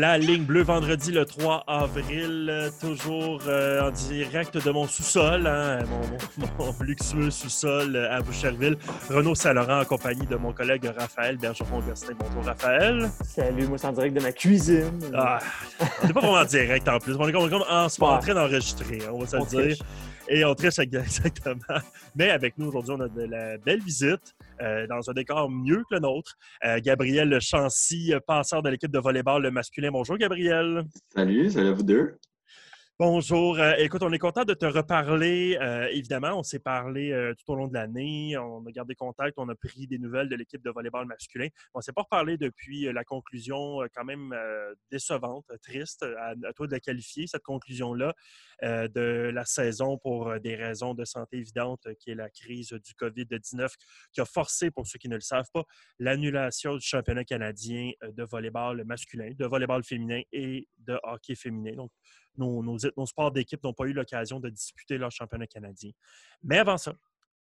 La ligne bleue vendredi le 3 avril, euh, toujours euh, en direct de mon sous-sol, hein, mon, mon- mon luxueux sous-sol euh, à Boucherville. Renaud Saint-Laurent en compagnie de mon collègue Raphaël Bergeron-Gostin. Bonjour Raphaël. Salut, moi c'est en direct de ma cuisine. Ah, on n'est pas vraiment en direct en plus. On est comme, on est comme en, Ouais. en train d'enregistrer, hein, on va se le dire. triche. Et on triche exactement. Mais avec nous aujourd'hui, on a de la belle visite euh, dans un décor mieux que le nôtre. Euh, Gabriel Chancy, euh, passeur de l'équipe de volleyball le masculin. Bonjour Gabriel. Salut, salut à vous deux. Bonjour. Euh, écoute, on est content de te reparler. Euh, évidemment, on s'est parlé euh, tout au long de l'année. On a gardé contact. On a pris des nouvelles de l'équipe de volleyball masculin. On ne s'est pas reparlé depuis euh, la conclusion quand même décevante, triste. À, toi de la qualifier, cette conclusion-là de la saison pour des raisons de santé évidentes, qui est la crise du COVID-19, qui a forcé, pour ceux qui ne le savent pas, l'annulation du championnat canadien de volleyball masculin, de volleyball féminin et de hockey féminin. Donc, nos, nos, nos sports d'équipe n'ont pas eu l'occasion de disputer leur championnat canadien. Mais avant ça,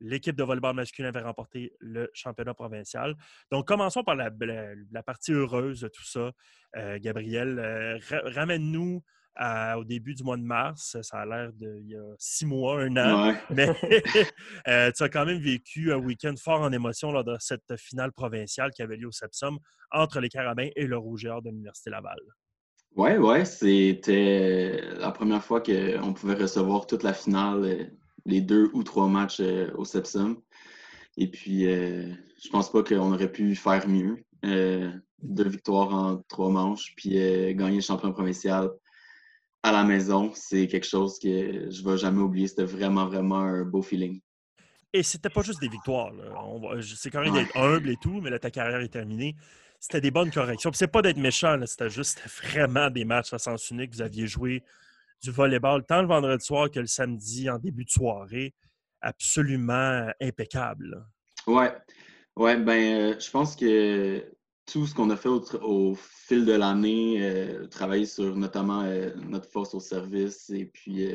l'équipe de volleyball masculin avait remporté le championnat provincial. Donc, commençons par la, la- la partie heureuse de tout ça. Euh, Gabriel, euh, ra- ramène-nous au début du mois de mars. Ça a l'air d'il y a six mois, un an. Ouais. Mais euh, tu as quand même vécu un week-end fort en émotion lors de cette finale provinciale qui avait lieu au Sepsum entre les Carabins et le Rouge et Or de l'Université Laval. Ouais, ouais, c'était la première fois qu'on pouvait recevoir toute la finale, euh, les deux ou trois matchs euh, au Sepsum. Et puis, euh, je pense pas qu'on aurait pu faire mieux. Euh, deux victoires en trois manches, puis euh, gagner le champion provincial à la maison, c'est quelque chose que je vais jamais oublier. C'était vraiment, vraiment un beau feeling. Et c'était pas juste des victoires. C'est correct d'être humble et tout, mais là, ta carrière est terminée. C'était des bonnes corrections. Puis c'est pas d'être méchant, c'était juste vraiment des matchs à sens unique. Vous aviez joué du volleyball tant le vendredi soir que le samedi en début de soirée. Absolument impeccable. là. Ouais, ben, euh, je pense que tout ce qu'on a fait au, fil de l'année, euh, travailler sur notamment euh, notre force au service et puis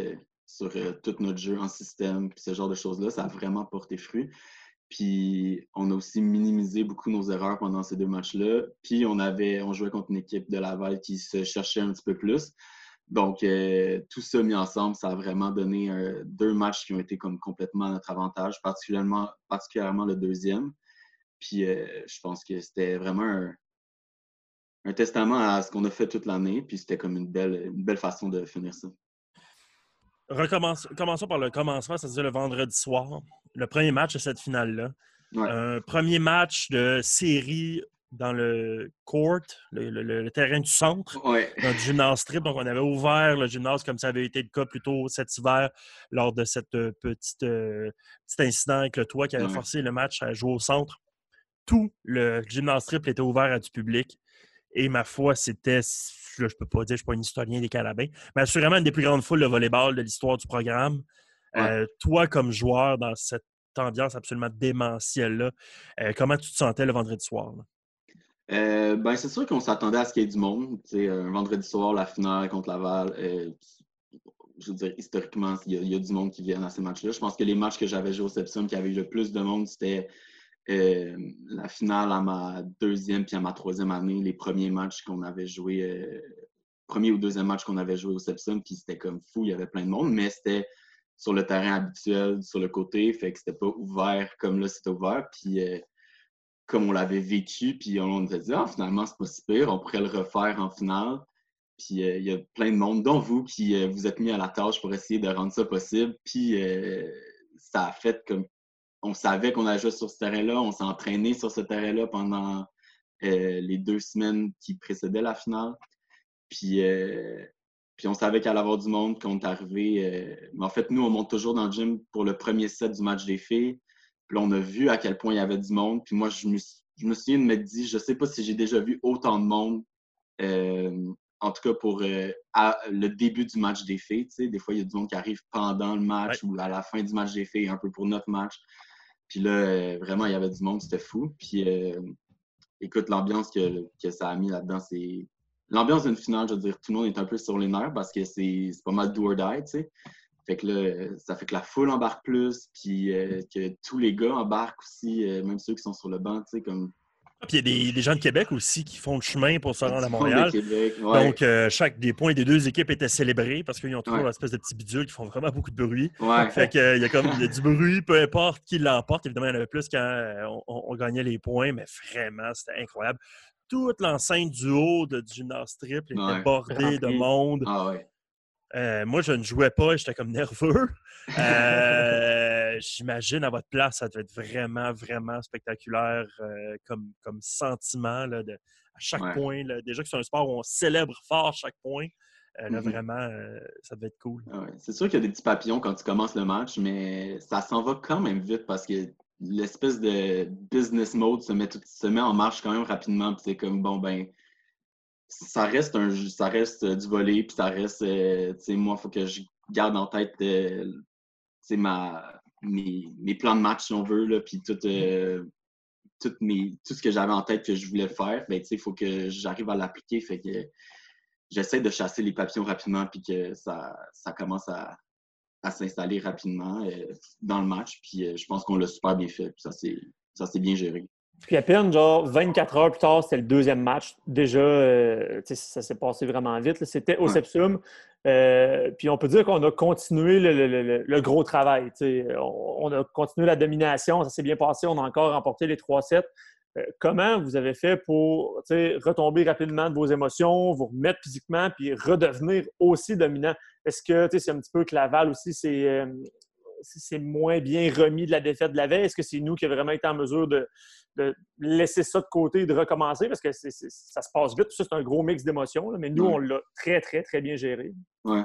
sur tout notre jeu en système, puis ce genre de choses-là, ça a vraiment porté fruit. Puis on a aussi minimisé beaucoup nos erreurs pendant ces deux matchs-là. Puis on avait, on jouait contre une équipe de Laval qui se cherchait un petit peu plus. Donc, euh, tout ça mis ensemble, ça a vraiment donné euh, deux matchs qui ont été comme complètement à notre avantage, particulièrement, particulièrement le deuxième. Puis, euh, je pense que c'était vraiment un, un testament à ce qu'on a fait toute l'année. Puis, c'était comme une belle, une belle façon de finir ça. Recommence- commençons par le commencement, c'est-à-dire le vendredi soir, le premier match de cette finale-là. Ouais. Un premier match de série dans le court, le, le- le terrain du centre. Ouais. dans le gymnase trip. Donc, on avait ouvert le gymnase comme ça avait été le cas plus tôt cet hiver lors de cette euh, petite, euh, petit incident avec le toit qui avait Ouais. forcé le match à jouer au centre. Tout le gymnase triple était ouvert à du public. Et ma foi, c'était, je peux pas dire, je ne suis pas un historien des carabins, mais assurément une des plus grandes foules de volleyball de l'histoire du programme. Ouais. Euh, toi, comme joueur, dans cette ambiance absolument démentielle-là, euh, comment tu te sentais le vendredi soir? Euh, ben, c'est sûr qu'on s'attendait à ce qu'il y ait du monde. Un vendredi soir, la finale contre Laval, je veux dire, historiquement, il y, a, il y a du monde qui vient à ces matchs-là. Je pense que les matchs que j'avais joués au Sepsum qui avaient eu le plus de monde, c'était euh, la finale à ma deuxième puis à ma troisième année, les premiers matchs qu'on avait joués, euh, premier ou deuxième match qu'on avait joué au Sepsum, puis c'était comme fou, il y avait plein de monde, mais c'était sur le terrain habituel, sur le côté, fait que c'était pas ouvert comme là, c'était ouvert. Puis euh, comme on l'avait vécu, puis on s'est dit, ah, finalement, c'est pas si pire, on pourrait le refaire en finale. Puis il y a plein de monde, dont vous, qui vous êtes mis à la tâche pour essayer de rendre ça possible. Puis ça a fait comme. On savait qu'on allait jouer sur ce terrain-là, on s'est entraîné sur ce terrain-là pendant euh, les deux semaines qui précédaient la finale. Puis, euh, puis on savait qu'il allait avoir du monde, qu'on est arrivé. euh, Mais en fait, nous, on monte toujours dans le gym pour le premier set du match des filles. Puis là, on a vu à quel point il y avait du monde. Puis moi, je me, je me souviens de me dire, je sais pas si j'ai déjà vu autant de monde, en tout cas pour euh, à- le début du match des filles. tu sais. Des fois, il y a du monde qui arrive pendant le match ou à la fin du match des filles, un peu pour notre match. Puis là, euh, vraiment, il y avait du monde, c'était fou. Puis euh, écoute, l'ambiance que, que ça a mis là-dedans, c'est. L'ambiance d'une finale, je veux dire, tout le monde est un peu sur les nerfs parce que c'est pas mal do or die, tu sais. Fait que là, ça fait que la foule embarque plus, puis euh, que tous les gars embarquent aussi, même ceux qui sont sur le banc, tu sais, comme Puis il y a des, gens de Québec aussi qui font le chemin pour se rendre à Montréal. de Québec, ouais. Donc, euh, chaque des points des deux équipes étaient célébrés parce qu'ils ont toujours Ouais. une espèce de petits bidules qui font vraiment beaucoup de bruit. Ouais. Fait que, euh, il y a comme il y a du bruit, peu importe qui l'emporte. Évidemment, il y en avait plus quand euh, on, gagnait les points, mais vraiment, c'était incroyable. Toute l'enceinte du haut de, du gymnase triple était Ouais. bordée de monde. Ah ouais. Euh, moi, je ne jouais pas et j'étais comme nerveux. Euh, J'imagine à votre place, ça devait être vraiment, vraiment spectaculaire euh, comme, comme sentiment là, de, à chaque Ouais. point. là. Déjà que c'est un sport où on célèbre fort chaque point. Là, Mhm. vraiment, ça devait être cool. Ah ouais. C'est sûr qu'il y a des petits papillons quand tu commences le match, mais ça s'en va quand même vite parce que l'espèce de business mode se met, tout- se met en marche quand même rapidement. C'est comme, bon, ben, ça reste, un, ça reste euh, du volet, puis ça reste, euh, tu sais, moi, il faut que je garde en tête, euh, tu sais, ma, mes, mes plans de match, si on veut, là, puis tout, euh, tout, mes, tout ce que j'avais en tête que je voulais faire, ben, tu sais, il faut que j'arrive à l'appliquer. Fait que j'essaie de chasser les papillons rapidement, puis que ça, ça commence à, à s'installer rapidement dans le match. Puis je pense qu'on l'a super bien fait, puis ça s'est ça s'est bien géré. Puis à peine, genre, 24 heures plus tard, c'était le deuxième match. Déjà, euh, tu sais, ça s'est passé vraiment vite. C'était au Ouais. Sepsum. Euh, puis on peut dire qu'on a continué le, le- le- le gros travail. tu sais. On, on a continué la domination. Ça s'est bien passé. On a encore remporté les 3-7. Euh, comment vous avez fait pour tu sais, retomber rapidement de vos émotions, vous remettre physiquement, puis redevenir aussi dominant? Est-ce que tu sais, c'est un petit peu que Laval aussi, c'est euh, c'est- moins bien remis de la défaite de la veille? Est-ce que c'est nous qui avons vraiment été en mesure de, de laisser ça de côté et de recommencer? Parce que ça se passe vite. Tout ça, c'est un gros mix d'émotions. Mais nous, Ouais. on l'a très, très, très bien géré. Ouais.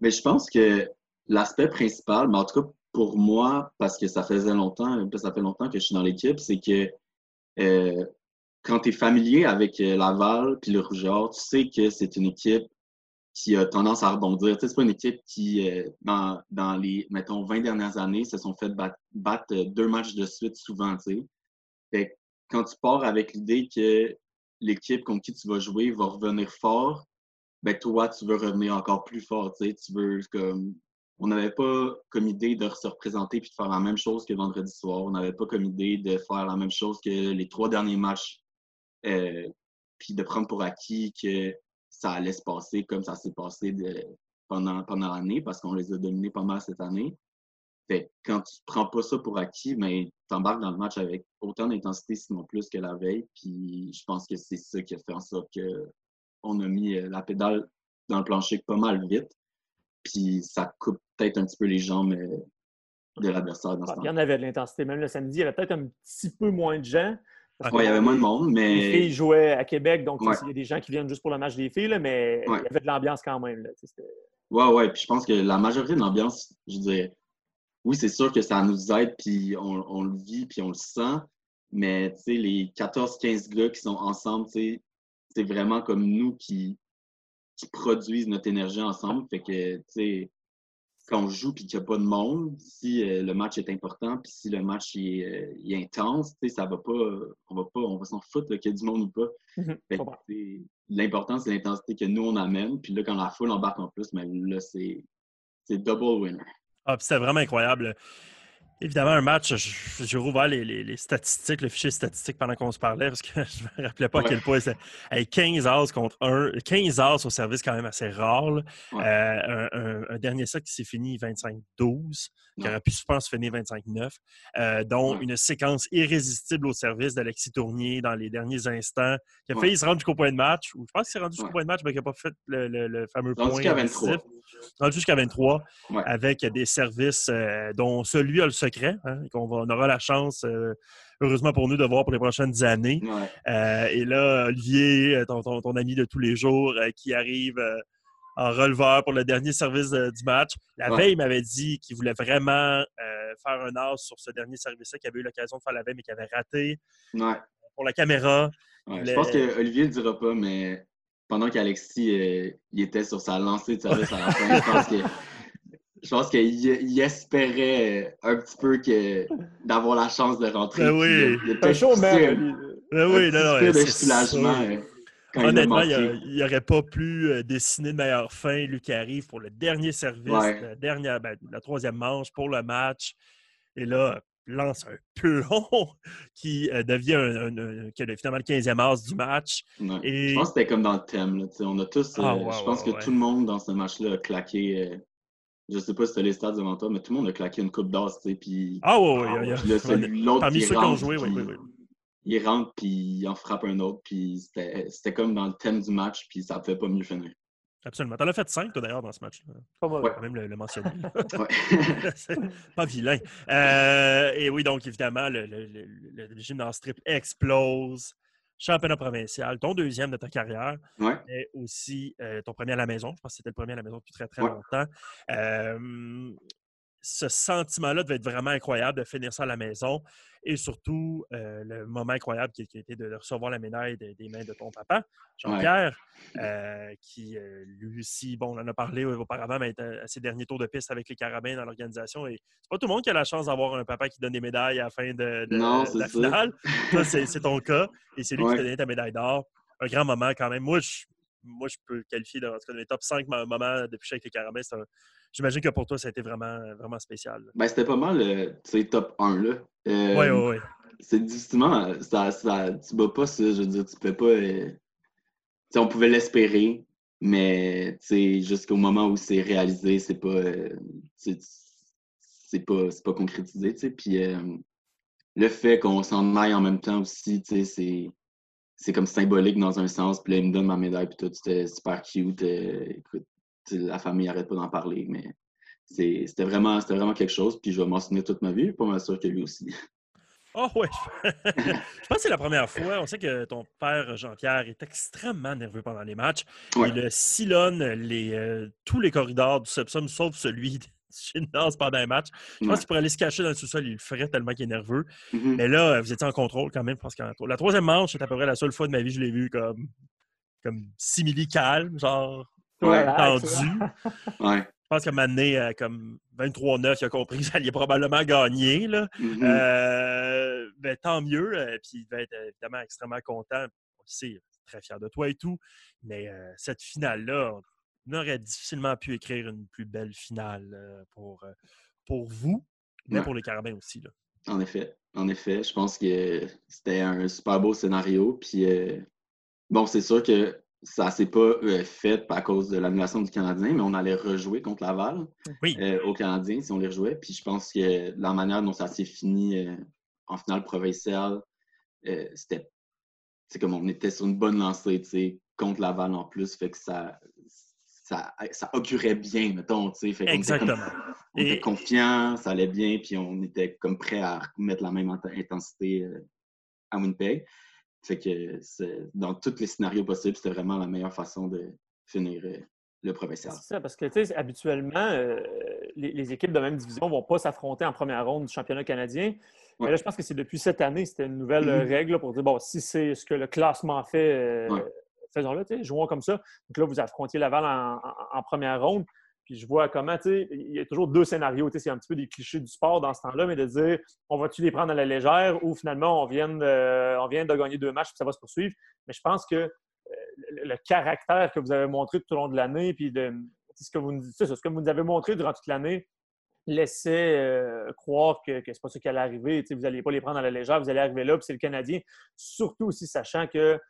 Mais je pense que l'aspect principal, mais en tout cas pour moi, parce que ça faisait longtemps, ça fait longtemps que je suis dans l'équipe, c'est que euh, quand tu es familier avec euh, Laval puis le Rougeur, tu sais que c'est une équipe qui a tendance à rebondir. C'est pas une équipe qui, euh, dans, dans les, mettons, 20 dernières années, se sont fait bat- battre deux matchs de suite souvent, tu sais. Quand tu pars avec l'idée que l'équipe contre qui tu vas jouer va revenir fort, ben toi, tu veux revenir encore plus fort, tu sais. Tu veux comme... On n'avait pas comme idée de se représenter puis de faire la même chose que vendredi soir. On n'avait pas comme idée de faire la même chose que les trois derniers matchs. Euh, puis de prendre pour acquis que ça allait se passer comme ça s'est passé de- pendant, pendant l'année parce qu'on les a dominés pas mal cette année. Fait quand tu prends pas ça pour acquis, mais tu embarques dans le match avec autant d'intensité, sinon plus que la veille. Puis je pense que c'est ça qui a fait en sorte que on a mis euh, la pédale dans le plancher pas mal vite. Puis ça coupe peut-être un petit peu les jambes euh, de l'adversaire dans ce Il y en avait de l'intensité. Même le samedi, il y avait peut-être un petit peu moins de gens. Il y avait moins de monde, Les filles mais jouaient à Québec, donc Ouais. il y a des gens qui viennent juste pour le match des filles, là, mais Ouais. il y avait de l'ambiance quand même. Ouais, ouais. Puis je pense que la majorité de l'ambiance, je dirais, oui, c'est sûr que ça nous aide, puis on, on le vit, puis on le sent. Mais tu sais, les 14-15 gars qui sont ensemble, c'est vraiment comme nous qui, qui produisent notre énergie ensemble. Fait que, tu sais, quand on joue puis qu'il n'y a pas de monde, si euh, le match est important puis si le match est, euh, est intense, tu sais, ça va pas, on va pas, on va s'en foutre qu'il y ait du monde ou pas. Mhm, L'important, c'est l'intensité que nous, on amène. Puis là, quand la foule embarque en plus, mais là, c'est c'est double winner. Ah, c'était vraiment incroyable. Évidemment, un match, j'ai rouvert les, les- les statistiques, le fichier statistique pendant qu'on se parlait, parce que je me rappelais pas à quel point. Hey, 15 as contre 1. 15 as au service, quand même assez rare. Ouais. Euh, un, un- un dernier set qui s'est fini 25-12, qui aurait pu, je pense, finir 25-9, euh, dont Ouais. une séquence irrésistible au service d'Alexis Tournier dans les derniers instants, qui a failli se rendre jusqu'au point de match, ou je pense qu'il s'est rendu jusqu'au point de match, mais qui n'a pas fait le, le- le fameux Rendu point. Jusqu'à 23. décisif. Rendu jusqu'à 23 Ouais. avec des services euh, dont celui a le secret, hein, qu'on on aura la chance, euh, heureusement pour nous, de voir pour les prochaines années. Ouais. Euh, et là, Olivier, ton, ton- ton ami de tous les jours, qui arrive en releveur pour le dernier service du match. La Ouais. veille, il m'avait dit qu'il voulait vraiment faire un as sur ce dernier service-là, qu'il avait eu l'occasion de faire la veille, mais qu'il avait raté pour la caméra. Ouais, Je pense que Olivier le dira pas, mais pendant qu'Alexis euh, il était sur sa lancée de service à la fin, je pense que je pense qu'il il espérait euh, un petit peu que d'avoir la chance de rentrer. Ben oui. il un un- lui. Ah un oui, petit non, de c'est soulagement euh, quand Honnêtement, il a manqué. il n'aurait pas pu dessiner de meilleure fin, lui qui arrive pour le dernier service, Ouais. la, dernière, ben, la troisième manche pour le match. Et là, lance un plomb qui euh, devient un, finalement le 15e as du match. Je pense que c'était comme dans le thème. Là, on a tous, ah, euh, je pense que tout le monde dans ce match-là a claqué. Euh, je sais pas si c'était les stats devant toi, mais tout le monde a claqué une coupe d'as. Puis, ah oui, oui. L'autre Parmi ceux qui ont joué, oui, oui, Il rentre, puis il en frappe un autre. Puis c'était comme dans le thème du match, puis ça ne pouvait pas mieux finir. Absolument. Tu en as fait cinq, toi, d'ailleurs, dans ce match-là. Pas mal. quand même le, mentionner. pas vilain. Euh, et oui, donc, évidemment, le, le, le, gymnase triple explose. Championnat provincial, ton deuxième de ta carrière, ouais. et aussi euh, ton premier à la maison. Je pense que c'était le premier à la maison depuis très, très longtemps. Euh, ce sentiment-là devait être vraiment incroyable de finir ça à la maison et surtout euh, le moment incroyable qui, a été de recevoir la médaille des mains de ton papa, Jean-Pierre, euh, qui euh, lui aussi, bon, on en a parlé auparavant, mais à ses derniers tours de piste avec les carabins dans l'organisation. Et c'est pas tout le monde qui a la chance d'avoir un papa qui donne des médailles à la fin de, la finale. c'est ton cas et c'est lui qui t'a donné ta médaille d'or. Un grand moment quand même. Moi, je, moi, je peux le qualifier dans, les top 5 moments depuis avec les carabins. J'imagine que pour toi, ça a été vraiment, vraiment spécial. Ben, c'était pas mal le top 1. Là. oui, oui, oui. C'est difficilement. Ça, ça, tu bats pas ça. Je veux dire, tu peux pas. Euh, on pouvait l'espérer, mais jusqu'au moment où c'est réalisé, c'est pas. Euh, c'est pas, pas concrétisé. Puis euh, le fait qu'on s'en aille en même temps aussi, c'est c'est comme symbolique dans un sens. Puis là, il me donne ma médaille, puis tout, c'était super cute. écoute, la famille n'arrête pas d'en parler, mais c'était vraiment, vraiment quelque chose. Puis je vais m'en souvenir toute ma vie, pas mal sûr que lui aussi. Oh ouais, je pense que c'est la première fois. On sait que ton père Jean-Pierre est extrêmement nerveux pendant les matchs. Il sillonne les, euh, tous les corridors du Sepsum, sauf celui danse pendant un match. Je pense qu'il pourrait aller se cacher dans le sous-sol, il le ferait tellement qu'il est nerveux. Mm-hmm. Mais là, vous étiez en contrôle quand même. Je pense que la troisième manche, c'est à peu près la seule fois de ma vie que je l'ai vu comme, comme simili-calme, genre ouais, tendu. ouais. Je pense qu'à un moment donné, euh, comme 23-9, il a compris que ça allait probablement gagner. Là. Mm-hmm. Euh, ben, tant mieux. Euh, puis il va être évidemment extrêmement content. On sait, très fier de toi et tout. Mais cette finale-là, on aurait difficilement pu écrire une plus belle finale pour, pour vous, mais pour les Carabins aussi. Là. En effet. En effet. Je pense que c'était un super beau scénario. Puis bon, c'est sûr que ça ne s'est pas euh, fait à cause de l'annulation du Canadien, mais on allait rejouer contre Laval euh, au Canadien si on les rejouait. Puis je pense que la manière dont ça s'est fini euh, en finale provinciale, c'était comme on était sur une bonne lancée contre Laval en plus, fait que ça, ça, ça augurait bien, mettons. Fait Exactement. On était, confiants, ça allait bien, puis on était comme prêt à mettre la même intensité à Winnipeg. Fait que dans tous les scénarios possibles, c'était vraiment la meilleure façon de finir euh, le professeur. C'est ça, parce que tu sais, habituellement, euh, les, équipes de même division ne vont pas s'affronter en première ronde du championnat canadien. Mais là, je pense que c'est depuis cette année, c'était une nouvelle euh, mm-hmm. règle pour dire bon, si c'est ce que le classement fait, faisons-le, jouons comme ça. Donc là, vous affrontiez Laval en première ronde. Puis je vois comment, tu sais, il y a toujours deux scénarios. Tu sais, c'est un petit peu des clichés du sport dans ce temps-là, mais de dire, on va-tu les prendre à la légère ou finalement, on vient de, on vient de gagner deux matchs puis ça va se poursuivre. Mais je pense que euh, le, caractère que vous avez montré tout au long de l'année, puis de, ce, que vous, ce que vous nous avez montré durant toute l'année, laissait euh, croire que, que c'est pas ça qui allait arriver. Tu sais, vous n'allez pas les prendre à la légère, vous allez arriver là, puis c'est le Canadien. Surtout aussi sachant que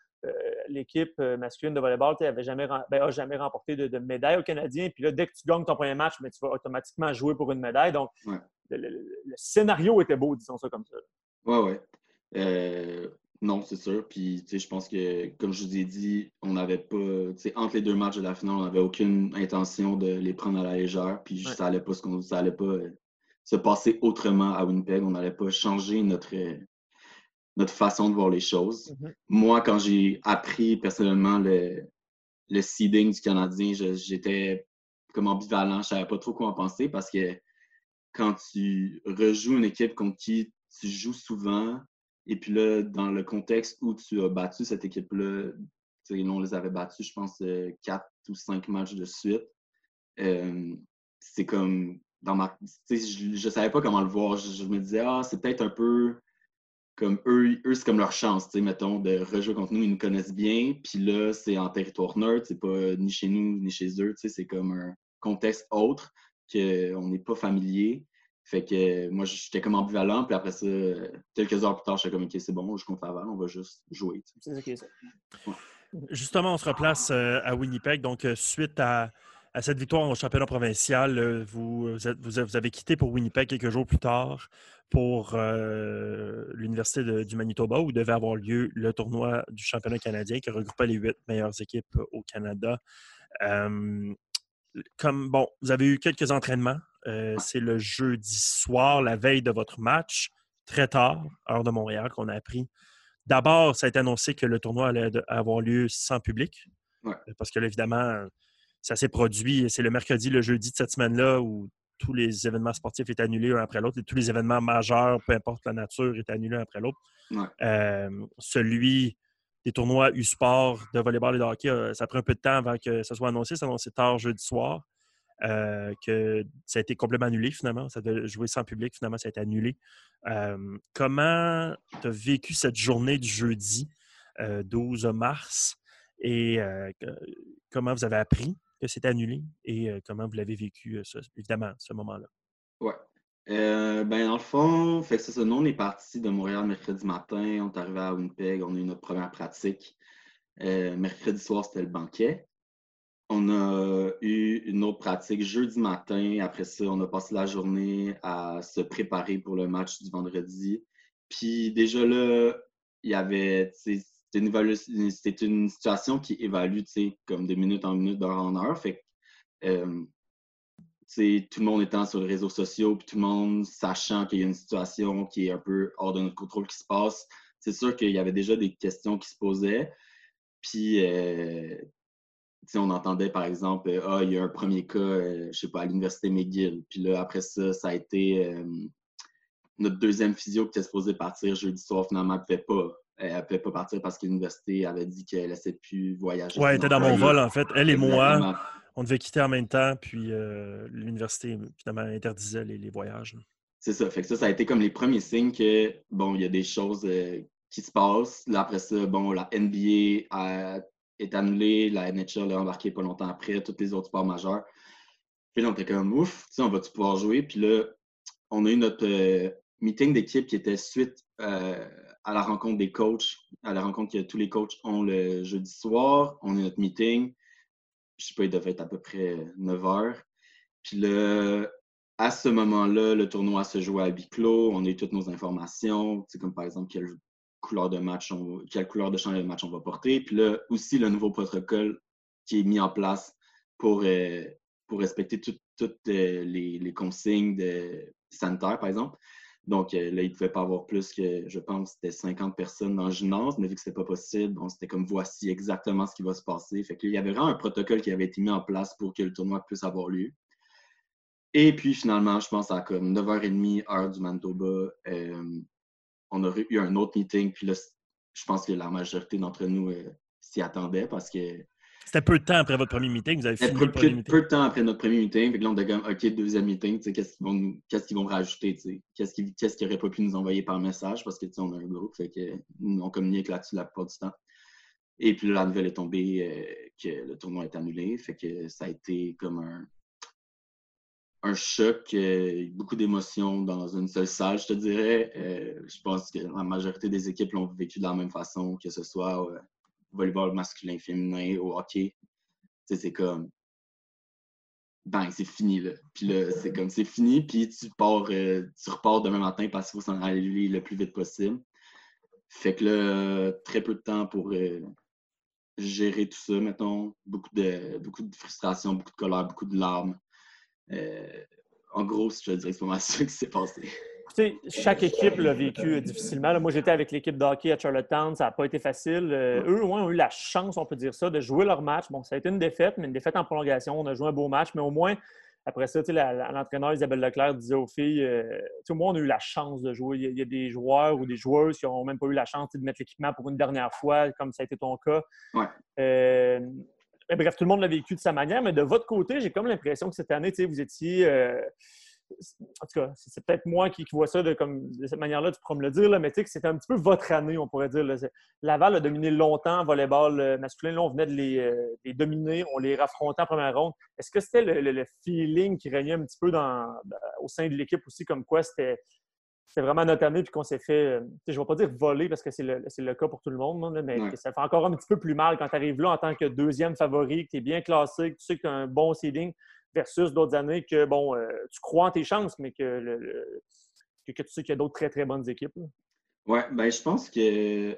l'équipe euh, masculine de volleyball n'avait jamais, ben, jamais remporté de, médaille au Canadien. Puis là, dès que tu gagnes ton premier match, ben, tu vas automatiquement jouer pour une médaille. Donc, le, scénario était beau, disons ça comme ça. Oui, oui. Euh, non, c'est sûr. Puis, je pense que, comme je vous ai dit, on n'avait pas, entre les deux matchs de la finale, on n'avait aucune intention de les prendre à la légère. Puis, ça n'allait pas, ça pas se passer autrement à Winnipeg. On n'allait pas changer notre, notre façon de voir les choses. Mm-hmm. Moi, quand j'ai appris personnellement le, le seeding du Canadien, j'étais comme ambivalent. Je ne savais pas trop quoi en penser parce que quand tu rejoues une équipe contre qui tu joues souvent, et puis là, dans le contexte où tu as battu cette équipe-là, on les avait battus, je pense, euh, quatre ou cinq matchs de suite. Euh, c'est comme dans ma. Je ne savais pas comment le voir. je me disais, ah, c'est peut-être un peu comme eux, eux c'est comme leur chance, mettons, de rejouer contre nous, ils nous connaissent bien. Puis là, c'est en territoire neutre, c'est pas ni chez nous ni chez eux, c'est comme un contexte autre qu'on n'est pas familier. Fait que moi, j'étais comme ambivalent. Puis après ça, quelques heures plus tard, j'étais comme, OK, c'est bon, je compte Laval, on va juste jouer. C'est OK, ça. Justement, on se replace à Winnipeg. Donc, suite à, cette victoire au championnat provincial, vous, vous, avez quitté pour Winnipeg quelques jours plus tard pour l'Université du Manitoba où devait avoir lieu le tournoi du championnat canadien qui regroupait les huit meilleures équipes au Canada. comme, bon, vous avez eu quelques entraînements. C'est le jeudi soir, la veille de votre match, très tard, heure de Montréal, qu'on a appris D'abord, ça a été annoncé que le tournoi allait avoir lieu sans public. Parce que, évidemment, ça s'est produit. C'est le mercredi, le jeudi de cette semaine-là où tous les événements sportifs étaient annulés un après l'autre. Et tous les événements majeurs, peu importe la nature, étaient annulés un après l'autre. Euh, celui des tournois U-Sport de volleyball et de hockey, ça a pris un peu de temps avant que ça soit annoncé. Ça annoncé tard jeudi soir. Euh, que ça a été complètement annulé finalement. Ça devait jouer sans public, finalement, ça a été annulé. Euh, comment tu as vécu cette journée du jeudi 12 euh, mars? Et comment vous avez appris? Que c'était annulé et comment vous l'avez vécu, évidemment, ce moment-là? Oui. ben, dans le fond, fait c'est ça. Nous, on est parti de Montréal mercredi matin. On est arrivé à Winnipeg. On a eu notre première pratique. mercredi soir, c'était le banquet. On a eu une autre pratique jeudi matin. Après ça, on a passé la journée à se préparer pour le match du vendredi. Puis déjà là, il y avait, c'était une, situation qui évalue, comme de minute en minute, d'heure en heure. Fait euh, tout le monde étant sur les réseaux sociaux, puis tout le monde sachant qu'il y a une situation qui est un peu hors de notre contrôle qui se passe, c'est sûr qu'il y avait déjà des questions qui se posaient. Puis, euh, on entendait par exemple, euh, ah, il y a un premier cas, euh, je sais pas, à l'Université McGill. Puis là, après ça, ça a été euh, notre deuxième physio qui était supposé partir jeudi soir. Finalement, ne pouvait pas. Elle ne pouvait pas partir parce que l'université avait dit qu'elle ne laissait plus voyager. Oui, elle était dans mon vol, en fait. Elle et moi, on devait quitter en même temps. Puis l'université, finalement, interdisait les, voyages. C'est ça. Fait que ça, ça a été comme les premiers signes que, bon, il y a des choses qui se passent. Là, après ça, bon, la NBA a est annulé, la NHL l'a embarqué pas longtemps après, tous les autres sports majeurs. Puis là, on était comme ouf, on va-tu pouvoir jouer? Puis là, on a eu notre euh, meeting d'équipe qui était suite euh, à la rencontre des coachs, à la rencontre que tous les coachs ont le jeudi soir. On a notre meeting. Je sais pas, il devait être à peu près 9 heures. Puis là, à ce moment-là, le tournoi se jouait à huis clos. On a toutes nos informations, comme par exemple quel couleur de match, quelle couleur de champ de match on va porter. Puis là, aussi le nouveau protocole qui est mis en place pour, euh, pour respecter toutes euh, les, consignes de sanitaires, par exemple. Donc euh, là, il ne pouvait pas avoir plus que, je pense, c'était 50 personnes dans le gymnase, mais vu que ce pas possible, c'était comme voici exactement ce qui va se passer. Fait qu'il y avait vraiment un protocole qui avait été mis en place pour que le tournoi puisse avoir lieu. Et puis finalement, je pense à comme 9h30, heure du Manitoba, on aurait eu un autre meeting. Puis là, je pense que la majorité d'entre nous euh, s'y attendait parce que. C'était peu de temps après votre premier meeting. Vous avez fini peu, le premier peu, de temps après notre premier meeting. Puis là, on a comme, OK, deuxième meeting, qu'est-ce qu'ils vont, qu'est-ce qu'ils vont rajouter? Qu'est-ce qu'ils n'auraient pas pu nous envoyer par message? Parce que on a un groupe, fait que, on communique là-dessus la plupart du temps. Et puis là, la nouvelle est tombée euh, que le tournoi est annulé. Fait que ça a été comme un, un choc, euh, beaucoup d'émotions dans une seule salle, je te dirais. Euh, je pense que la majorité des équipes l'ont vécu de la même façon, que ce soit volleyball masculin, féminin, au hockey. c'est comme, bang, c'est fini, là. Puis là, c'est comme, c'est fini, puis tu pars, euh, tu repars demain matin parce qu'il faut s'en aller le plus vite possible. Fait que là, très peu de temps pour gérer tout ça, mettons. Beaucoup de, beaucoup de frustration, beaucoup de colère, beaucoup de larmes. Euh, en gros, je te dirais que c'est pas mal ça qui s'est passé. Chaque équipe l'a vécu difficilement. moi, j'étais avec l'équipe de hockey à Charlottetown. Ça n'a pas été facile. Euh, eux, au ont eu la chance, on peut dire ça, de jouer leur match. Bon, ça a été une défaite, mais une défaite en prolongation. On a joué un beau match, mais au moins, après ça, l'entraîneur Isabelle Leclerc disait aux filles euh, au moins, on a eu la chance de jouer. Il y, a, des joueurs ou des joueuses qui n'ont même pas eu la chance de mettre l'équipement pour une dernière fois, comme ça a été ton cas. Ouais bref, tout le monde l'a vécu de sa manière, mais de votre côté, j'ai comme l'impression que cette année, vous étiez. Euh, en tout cas, c'est peut-être moi qui, vois ça de, comme, de cette manière-là, tu pourras me le dire, là, mais tu sais que c'était un petit peu votre année, on pourrait dire. Laval a dominé longtemps volleyball euh, masculin. Là, on venait de euh, les, dominer, on les raffrontait en première ronde. Est-ce que c'était le, feeling qui régnait un petit peu dans, au sein de l'équipe aussi, comme quoi c'était vraiment notre année, puis qu'on s'est fait, je ne vais pas dire voler parce que c'est le, cas pour tout le monde, mais ça fait encore un petit peu plus mal quand tu arrives là en tant que deuxième favori, que tu es bien classé, que tu sais que tu as un bon seeding versus d'autres années que, bon, euh, tu crois en tes chances, mais que, que, tu sais qu'il y a d'autres très, très bonnes équipes. Oui, ben je pense que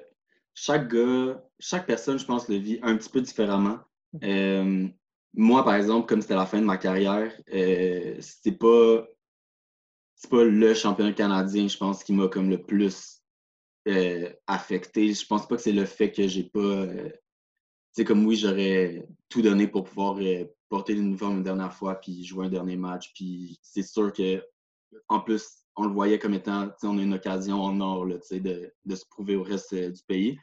chaque gars, chaque personne, je pense, le vit un petit peu différemment. Mm. Euh, moi, par exemple, comme c'était la fin de ma carrière, euh, c'était pas c'est pas le championnat canadien, je pense, qui m'a comme le plus euh, affecté. Je pense pas que c'est le fait que j'ai pas. C'est comme oui, j'aurais tout donné pour pouvoir porter l'uniforme une dernière fois, puis jouer un dernier match. Puis c'est sûr que, en plus, on le voyait comme étant, on a une occasion en or là, de, de se prouver au reste euh, du pays.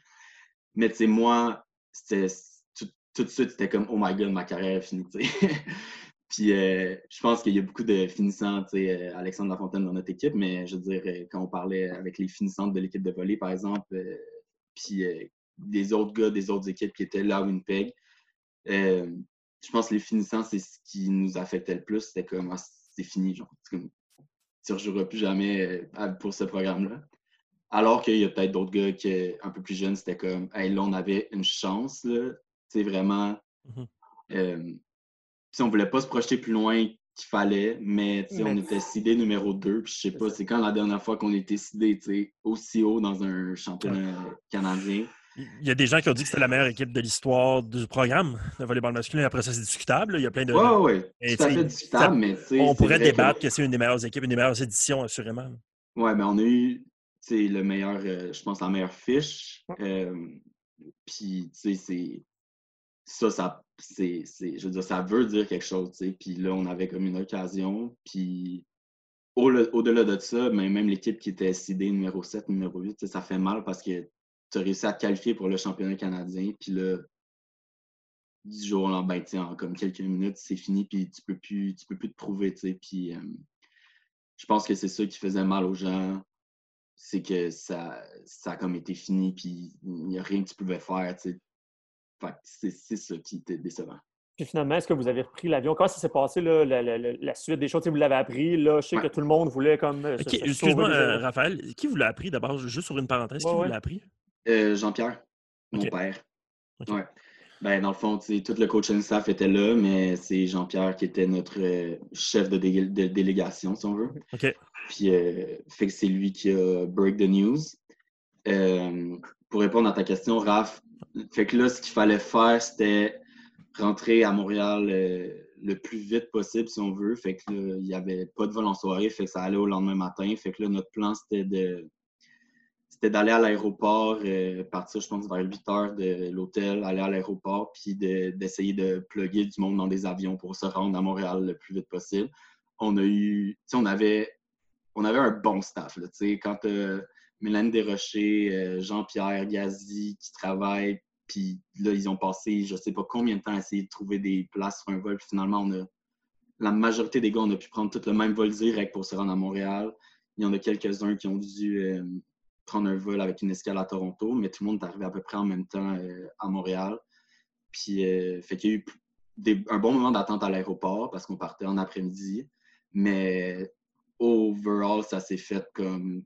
Mais moi, tout, tout, de suite, c'était comme, oh my god, ma carrière est finie. puis euh, je pense qu'il y a beaucoup de finissants, euh, Alexandre Lafontaine dans notre équipe, mais je veux dire, quand on parlait avec les finissantes de l'équipe de volley, par exemple, puis des autres gars des autres équipes qui étaient là à Winnipeg, je pense que les finissants, c'est ce qui nous affectait le plus. C'était comme, ah, c'est fini, genre. Comme, tu ne rejoueras plus jamais euh, pour ce programme-là. Alors qu'il y a peut-être d'autres gars qui, un peu plus jeunes, c'était comme, hey, là, on avait une chance, là. C'est vraiment. Euh, si on voulait pas se projeter plus loin qu'il fallait, mais on était sidé numéro 2. Puis je sais pas, c'est quand la dernière fois qu'on était sidé aussi haut dans un championnat canadien? Il y a des gens qui ont dit que c'était la meilleure équipe de l'histoire du programme de volleyball masculin. Après ça, c'est discutable. Il y a plein de. Oui, oui. Tout à fait discutable, mais. On pourrait débattre que, c'est une des meilleures équipes, une des meilleures éditions, assurément. Oui, mais on a eu le meilleur, euh, je pense, la meilleure fiche. Euh, puis, tu sais, c'est. Ça, ça, c'est, je veux dire, ça veut dire quelque chose, tu sais. Puis là, on avait comme une occasion. Puis, au-delà de ça, mais même l'équipe qui était sidée numéro 7, numéro 8, ça fait mal parce que tu as réussi à te qualifier pour le championnat canadien, puis là, du jour au lendemain, en comme quelques minutes, c'est fini, puis tu peux plus, tu peux plus te prouver, tu sais. Puis euh, je pense que c'est ça qui faisait mal aux gens, c'est que ça, ça a comme été fini, puis il n'y a rien que tu pouvais faire, tu sais. c'est ça qui était décevant. Puis finalement, est-ce que vous avez repris l'avion? Comment ça s'est passé, là, la, suite des choses? Vous l'avez appris, là, je sais que tout le monde voulait comme... Euh, excuse-moi, euh, Raphaël, qui vous l'a appris d'abord, juste sur une parenthèse, qui vous l'a appris? Euh, Jean-Pierre, mon père. Ouais. Ben, dans le fond, tout le coaching staff était là, mais c'est Jean-Pierre qui était notre euh, chef de, délégation, si on veut. OK. Puis, euh, fait que c'est lui qui a break the news. pour répondre à ta question, Raph, fait que là, ce qu'il fallait faire, c'était rentrer à Montréal le plus vite possible, si on veut. Fait que il n'y avait pas de vol en soirée, fait que ça allait au lendemain matin. Fait que là, notre plan, c'était de c'était d'aller à l'aéroport, euh, partir, je pense, vers 8 heures de l'hôtel, aller à l'aéroport, puis d'essayer de, plugger du monde dans des avions pour se rendre à Montréal le plus vite possible. On a eu, on avait, on avait un bon staff, quand euh, Mélanie Desrochers, euh, Jean-Pierre Gazi qui travaillent, puis là, ils ont passé, je sais pas combien de temps à essayer de trouver des places sur un vol, puis finalement, on a, la majorité des gars, on a pu prendre tout le même vol direct pour se rendre à Montréal. Il y en a quelques-uns qui ont dû prendre un vol avec une escale à Toronto, mais tout le monde est arrivé à peu près en même temps euh, à Montréal. Puis, euh, fait qu'il y a eu un bon moment d'attente à l'aéroport parce qu'on partait en après-midi. Mais overall, ça s'est fait comme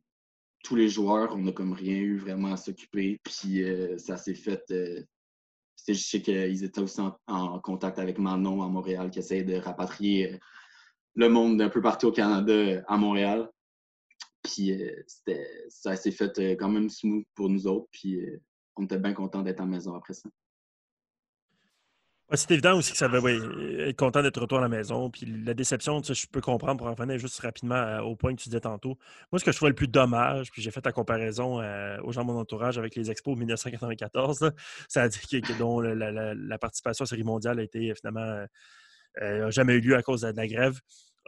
tous les joueurs, on n'a comme rien eu vraiment à s'occuper. Puis euh, ça s'est fait. je sais qu'ils étaient aussi en, contact avec Manon à Montréal qui essayait de rapatrier le monde d'un peu partout au Canada à Montréal. Puis euh, ça s'est fait euh, quand même smooth pour nous autres. Puis euh, on était bien contents d'être en maison après ça. c'est évident aussi que ça va être content d'être retour à la maison. Puis la déception, je peux comprendre pour en revenir juste rapidement au point que tu disais tantôt. Moi, ce que je trouvais le plus dommage, puis j'ai fait la comparaison aux gens de mon entourage avec les expos 1994, ça a dit que, dont la, participation à la série mondiale a été finalement n'a jamais eu lieu à cause de la grève.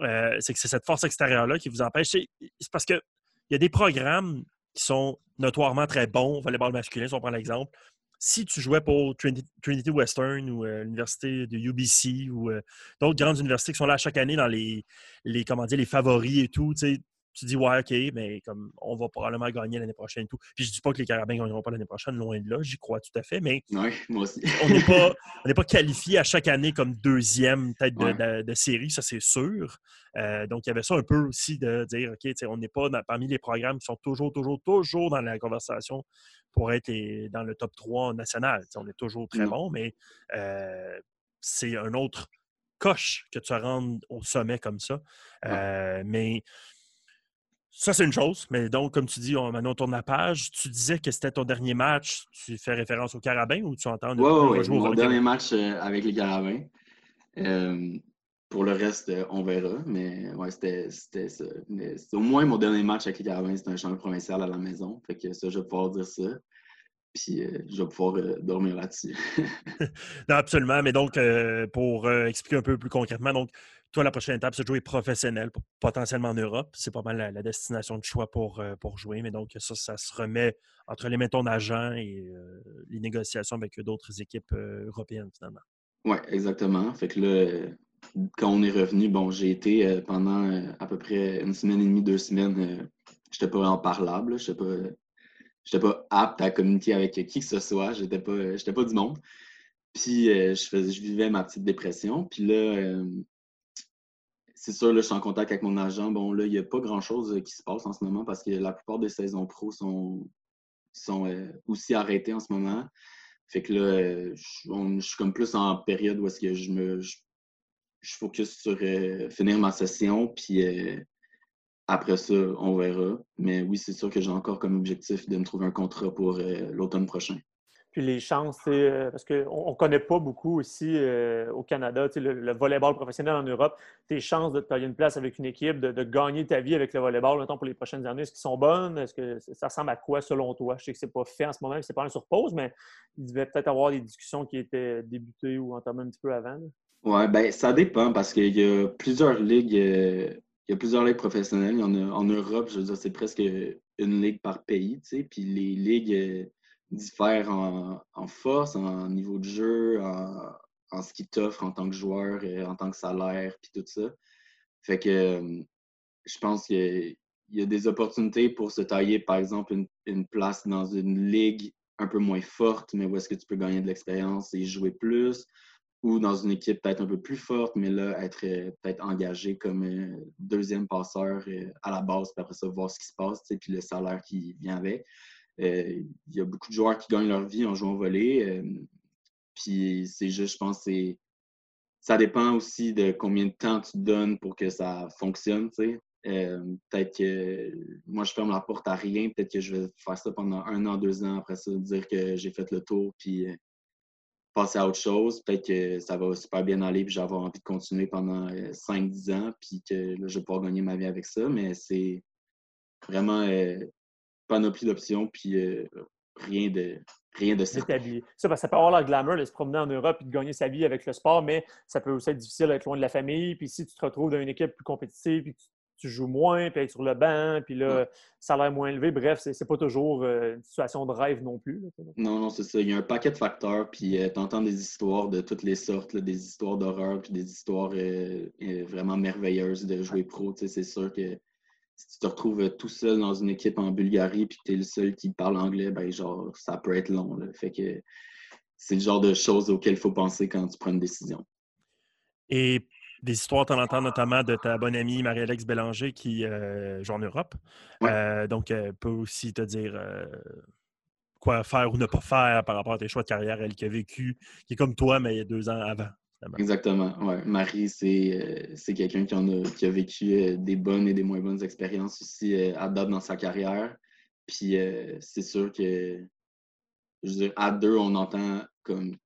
Euh, c'est que c'est cette force extérieure-là qui vous empêche. C'est parce qu'il y a des programmes qui sont notoirement très bons, volleyball masculin, si on prend l'exemple, si tu jouais pour Trinity Western ou l'université de UBC ou d'autres grandes universités qui sont là chaque année dans les, les, comment dire, les favoris et tout, tu tu dis, ouais, OK, mais comme on va probablement gagner l'année prochaine et tout. Puis je dis pas que les Carabins ne gagneront pas l'année prochaine, loin de là, j'y crois tout à fait, mais moi aussi. on n'est pas, pas qualifié à chaque année comme deuxième tête de, série, ça c'est sûr. Euh, donc il y avait ça un peu aussi de dire, OK, on n'est pas parmi les programmes qui sont toujours, toujours, toujours dans la conversation pour être dans le top 3 national. on est toujours très bon, mais euh, c'est un autre coche que tu rentres au sommet comme ça. Euh, mais ça, c'est une chose. Mais donc, comme tu dis, on, maintenant, on tourne la page. Tu disais que c'était ton dernier match. Tu fais référence au Carabin ou tu entends? Oui, oui, mon dernier match euh, avec les Carabins. Euh, pour le reste, euh, on verra. Mais ouais, c'était ça. au moins mon dernier match avec les Carabins, c'était un champion provincial à la maison. Fait que ça, je vais pouvoir dire ça. Puis je vais pouvoir dormir là-dessus. non, absolument. Mais donc, pour expliquer un peu plus concrètement, donc, toi, la prochaine étape, c'est de jouer professionnel, potentiellement en Europe. C'est pas mal la, destination de choix pour, euh, pour jouer. Mais donc, ça, ça se remet entre les mains de ton agent et euh, les négociations avec d'autres équipes euh, européennes, finalement. Oui, exactement. Fait que là, quand on est revenu, bon, j'ai été pendant à peu près une semaine et demie, deux semaines, je n'étais pas en parlable. Je n'étais pas, apte à communiquer avec qui que ce soit. Je n'étais pas, pas du monde. Puis je, faisais, je vivais ma petite dépression. Puis là, c'est sûr, là, je suis en contact avec mon agent. Bon, là, il n'y a pas grand-chose euh, qui se passe en ce moment parce que la plupart des saisons pro sont, sont euh, aussi arrêtées en ce moment. Fait que là, euh, je, suis comme plus en période où est-ce que je me je, focus sur finir ma session, puis après ça, on verra. Mais oui, c'est sûr que j'ai encore comme objectif de me trouver un contrat pour l'automne prochain. Puis les chances, euh, parce qu'on ne connaît pas beaucoup aussi euh, au Canada, le, le, volleyball professionnel en Europe, tes chances de te payer une place avec une équipe, de, gagner ta vie avec le volleyball, mettons, pour les prochaines années, est-ce qu'ils sont bonnes? Est-ce que ça ressemble à quoi selon toi? Je sais que ce n'est pas fait en ce moment, ce n'est pas sur pause, mais il devait peut-être avoir des discussions qui étaient débutées ou entamées un petit peu avant. Oui, ben ça dépend parce qu'il y a plusieurs ligues. Euh, il y a plusieurs ligues professionnelles. en Europe, je veux dire, c'est presque une ligue par pays, tu sais. Puis les ligues diffère en, force, en niveau de jeu, en, ce qu'il t'offre en tant que joueur, en tant que salaire, puis tout ça. Fait que euh, je pense qu'il y, a des opportunités pour se tailler, par exemple, une, place dans une ligue un peu moins forte, mais où est-ce que tu peux gagner de l'expérience et jouer plus, ou dans une équipe peut-être un peu plus forte, mais là, être euh, peut-être engagé comme euh, deuxième passeur à la base, puis après ça, voir ce qui se passe, puis le salaire qui vient avec. Euh, il y a beaucoup de joueurs qui gagnent leur vie en jouant au volley. Euh, puis c'est juste, je pense, ça dépend aussi de combien de temps tu donnes pour que ça fonctionne. Euh, peut-être que moi, je ferme la porte à rien. Peut-être que je vais faire ça pendant un an, deux ans. Après ça, dire que j'ai fait le tour puis passer à autre chose. Peut-être que ça va super bien aller puis j'aurai envie de continuer pendant 5-10 ans puis que là, je vais pouvoir gagner ma vie avec ça. Mais c'est vraiment panoplie d'options, puis euh, rien de rien de Ça, ça peut avoir la glamour de se promener en Europe et de gagner sa vie avec le sport, mais ça peut aussi être difficile d'être loin de la famille. Puis si tu te retrouves dans une équipe plus compétitive, puis tu, joues moins, puis être sur le banc, puis là, ça a l'air moins élevé. Bref, c'est pas toujours euh, une situation de rêve non plus. non, non, c'est ça. Il y a un paquet de facteurs, puis euh, tu entends des histoires de toutes les sortes, des histoires d'horreur, puis des histoires vraiment merveilleuses de jouer pro. C'est sûr que si tu te retrouves euh, tout seul dans une équipe en Bulgarie puis que tu es le seul qui parle anglais, ben genre, ça peut être long. Fait que c'est le genre de choses auxquelles il faut penser quand tu prends une décision. Et des histoires, tu en entends notamment de ta bonne amie Marie-Alex Bélanger qui euh, joue en Europe. Euh, donc, elle peut aussi te dire quoi faire ou ne pas faire par rapport à tes choix de carrière. Elle qui a vécu, qui est comme toi, mais il y a deux ans avant. Exactement. Ouais. Marie, c'est euh, quelqu'un qui, a, qui a vécu euh, des bonnes et des moins bonnes expériences aussi euh, à date dans sa carrière. Puis c'est sûr que, je veux dire, à deux, on entend comme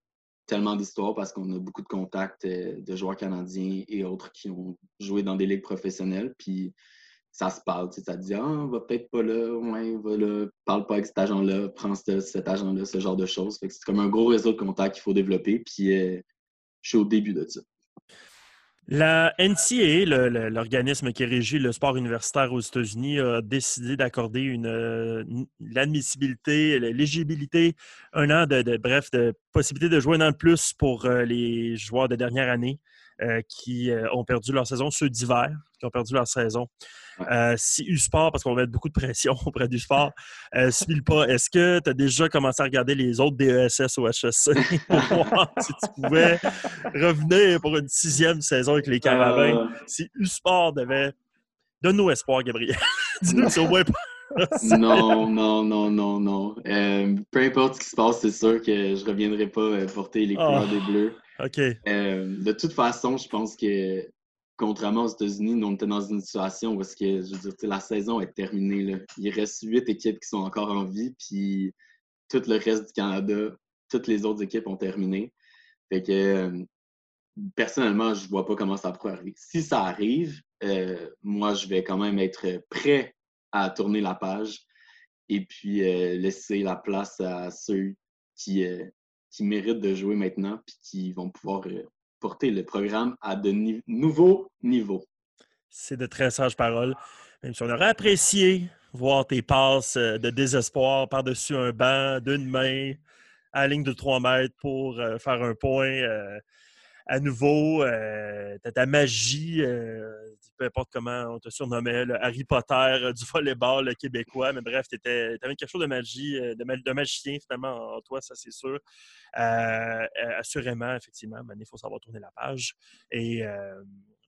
tellement d'histoires parce qu'on a beaucoup de contacts de joueurs canadiens et autres qui ont joué dans des ligues professionnelles. Puis ça se parle. Ça dit, ah, on va peut-être pas là, ouais, va là, parle pas avec cet agent-là, prends cet agent-là, ce genre de choses. c'est comme un gros réseau de contacts qu'il faut développer. Puis je suis au début de ça. La NCAA, l'organisme qui régit le sport universitaire aux États-Unis, a décidé d'accorder une, l'admissibilité, l'éligibilité, un an de, bref, de possibilité de jouer un an de plus pour euh, les joueurs de dernière année euh, qui ont perdu leur saison, ceux d'hiver qui ont perdu leur saison. Euh, si U-Sport, parce qu'on va mettre beaucoup de pression auprès du sport, euh, suit le pas, est-ce que tu as déjà commencé à regarder les autres DESS au HSC pour voir si tu pouvais revenir pour une sixième saison avec les Carabins? Euh. Si U-Sport devait. Donne-nous espoir, Gabriel. Dis-nous si au moins non, non, non, non, non. Euh, peu importe ce qui se passe, c'est sûr que je ne reviendrai pas porter les couleurs ah. des Bleus. OK. de toute façon, je pense que contrairement aux États-Unis, nous, on était dans une situation où que, la saison est terminée. Il reste huit équipes qui sont encore en vie, puis tout le reste du Canada, toutes les autres équipes ont terminé. Fait que, euh, personnellement, je vois pas comment ça pourrait arriver. Si ça arrive, euh, moi, je vais quand même être prêt à tourner la page et puis euh, laisser la place à ceux qui, qui méritent de jouer maintenant puis qui vont pouvoir porter le programme à de nouveaux niveaux. C'est de très sages paroles. Même si on aurait apprécié voir tes passes euh, de désespoir par-dessus un banc d'une main à ligne de 3 mètres pour euh, faire un point. Euh, à nouveau, ta magie, peu importe comment on te surnommait, le Harry Potter du volleyball québécois, mais bref, tu avais quelque chose de magie, de, de magicien finalement en toi, ça c'est sûr. Euh, euh, assurément, effectivement, il faut savoir tourner la page. Et euh,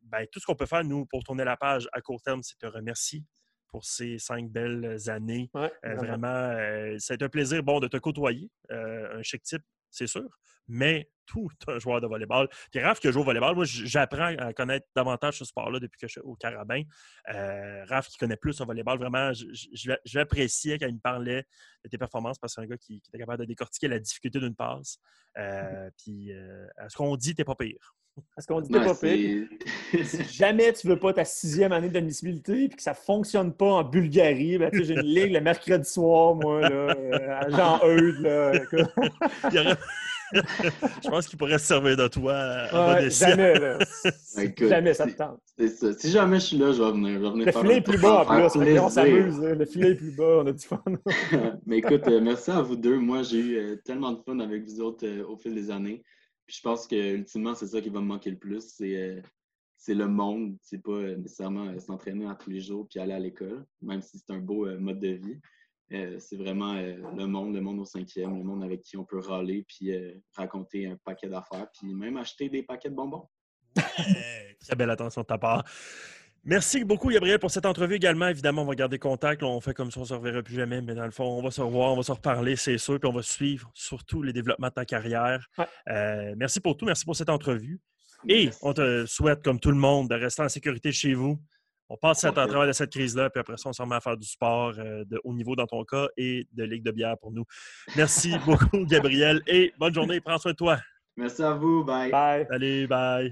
ben, tout ce qu'on peut faire, nous, pour tourner la page à court terme, c'est te remercier pour ces cinq belles années. vraiment, c'est un plaisir bon de te côtoyer. un chic type, c'est sûr mais tout un joueur de volleyball. Puis Raph qui joue au volleyball, moi j'apprends à connaître davantage ce sport-là depuis que je suis au Carabin. Euh, Raph qui connaît plus le volleyball, vraiment, je, l'appréciais quand il me parlait de tes performances parce que c'est un gars qui, était capable de décortiquer la difficulté d'une passe. Euh, puis euh, à ce qu'on dit, t'es pas pire. À ce qu'on dit, t'es pas pire. si jamais tu veux pas ta sixième année d'admissibilité et que ça fonctionne pas en Bulgarie, ben, j'ai une ligue le mercredi soir, moi, là, à Jean Eudes. Là, je pense qu'il pourrait se servir de toi à Jamais, là. jamais ça te tente. Si jamais je suis là, je vais venir. le filet est plus bas en plus. On s'amuse. Le filet est plus bas. On a du fun. Mais écoute, euh, merci à vous deux. Moi, j'ai eu euh, tellement de fun avec vous autres euh, au fil des années. Je pense que ultimement, c'est ça qui va me manquer le plus. C'est c'est le monde, c'est pas nécessairement s'entraîner tous les jours puis aller à l'école, même si c'est un beau mode de vie. Euh, c'est vraiment euh, le monde, le monde au cinquième, le monde avec qui on peut râler, puis euh, raconter un paquet d'affaires, puis même acheter des paquets de bonbons. très belle attention de ta part. Merci beaucoup, Gabriel, pour cette entrevue également. Évidemment, on va garder contact. on fait comme ça, on ne se reverra plus jamais. Mais dans le fond, on va se revoir, on va se reparler, c'est sûr. Puis on va suivre surtout les développements de ta carrière. merci pour tout. Merci pour cette entrevue. Et on te souhaite, comme tout le monde, de rester en sécurité chez vous on passe à travers de cette crise-là, puis après ça, on se remet à faire du sport euh, de haut niveau dans ton cas et de ligue de bière pour nous. Merci beaucoup, Gabriel, et bonne journée. Prends soin de toi. Merci à vous. Bye. Bye. Salut, bye.